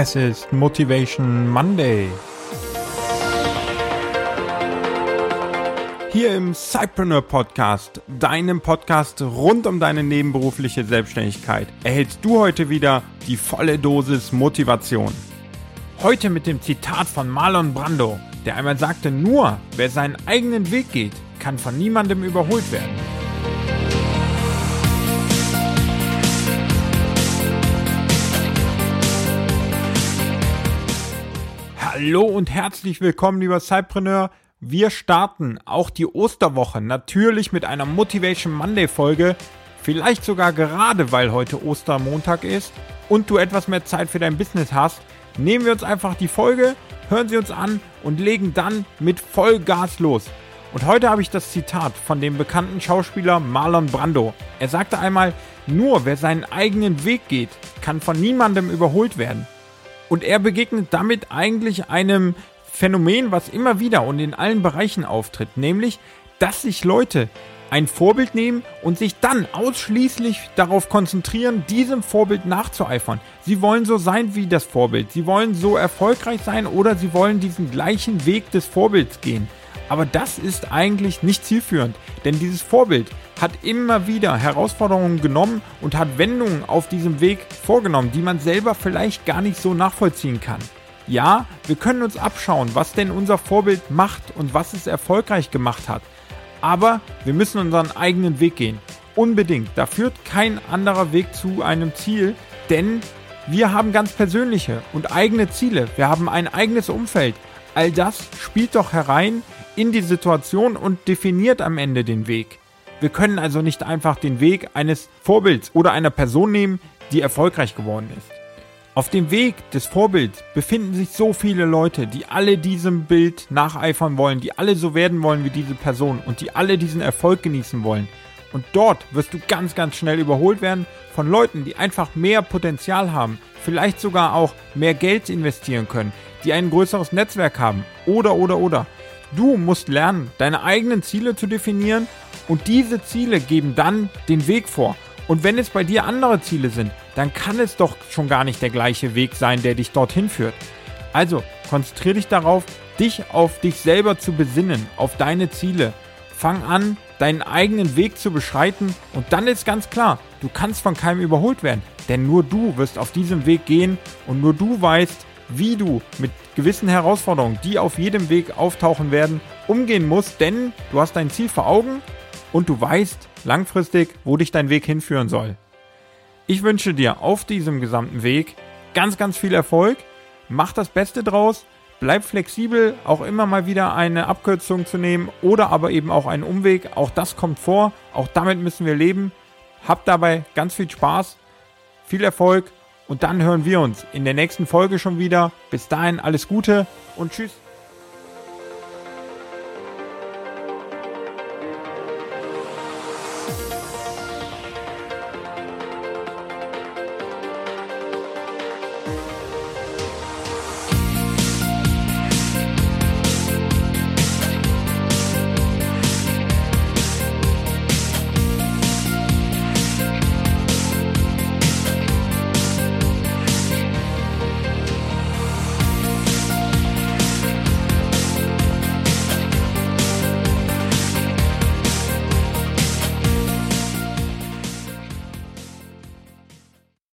Es ist Motivation Monday. Hier im Cypreneur Podcast, deinem Podcast rund um deine nebenberufliche Selbstständigkeit, erhältst du heute wieder die volle Dosis Motivation. Heute mit dem Zitat von Marlon Brando, der einmal sagte, nur wer seinen eigenen Weg geht, kann von niemandem überholt werden. Hallo und herzlich willkommen, lieber Cypreneur. Wir starten auch die Osterwoche natürlich mit einer Motivation Monday Folge. Vielleicht sogar gerade, weil heute Ostermontag ist und du etwas mehr Zeit für dein Business hast, nehmen wir uns einfach die Folge, hören sie uns an und legen dann mit Vollgas los. Und heute habe ich das Zitat von dem bekannten Schauspieler Marlon Brando. Er sagte einmal, nur wer seinen eigenen Weg geht, kann von niemandem überholt werden. Und er begegnet damit eigentlich einem Phänomen, was immer wieder und in allen Bereichen auftritt, nämlich, dass sich Leute ein Vorbild nehmen und sich dann ausschließlich darauf konzentrieren, diesem Vorbild nachzueifern. Sie wollen so sein wie das Vorbild, sie wollen so erfolgreich sein oder sie wollen diesen gleichen Weg des Vorbilds gehen. Aber das ist eigentlich nicht zielführend, denn dieses Vorbild hat immer wieder Herausforderungen genommen und hat Wendungen auf diesem Weg vorgenommen, die man selber vielleicht gar nicht so nachvollziehen kann. Ja, wir können uns abschauen, was denn unser Vorbild macht und was es erfolgreich gemacht hat. Aber wir müssen unseren eigenen Weg gehen. Unbedingt. Da führt kein anderer Weg zu einem Ziel, denn wir haben ganz persönliche und eigene Ziele. Wir haben ein eigenes Umfeld. All das spielt doch herein in die Situation und definiert am Ende den Weg. Wir können also nicht einfach den Weg eines Vorbilds oder einer Person nehmen, die erfolgreich geworden ist. Auf dem Weg des Vorbilds befinden sich so viele Leute, die alle diesem Bild nacheifern wollen, die alle so werden wollen wie diese Person und die alle diesen Erfolg genießen wollen. Und dort wirst du ganz, ganz schnell überholt werden von Leuten, die einfach mehr Potenzial haben, vielleicht sogar auch mehr Geld investieren können, die ein größeres Netzwerk haben oder oder oder. Du musst lernen, deine eigenen Ziele zu definieren und diese Ziele geben dann den Weg vor. Und wenn es bei dir andere Ziele sind, dann kann es doch schon gar nicht der gleiche Weg sein, der dich dorthin führt. Also konzentriere dich darauf, dich auf dich selber zu besinnen, auf deine Ziele. Fang an, deinen eigenen Weg zu beschreiten und dann ist ganz klar, du kannst von keinem überholt werden, denn nur du wirst auf diesem Weg gehen und nur du weißt, wie du mit gewissen Herausforderungen, die auf jedem Weg auftauchen werden, umgehen musst, denn du hast dein Ziel vor Augen und du weißt langfristig, wo dich dein Weg hinführen soll. Ich wünsche dir auf diesem gesamten Weg ganz, ganz viel Erfolg. Mach das Beste draus. Bleib flexibel, auch immer mal wieder eine Abkürzung zu nehmen oder aber eben auch einen Umweg. Auch das kommt vor. Auch damit müssen wir leben. Hab dabei ganz viel Spaß, viel Erfolg und dann hören wir uns in der nächsten Folge schon wieder. Bis dahin alles Gute und tschüss.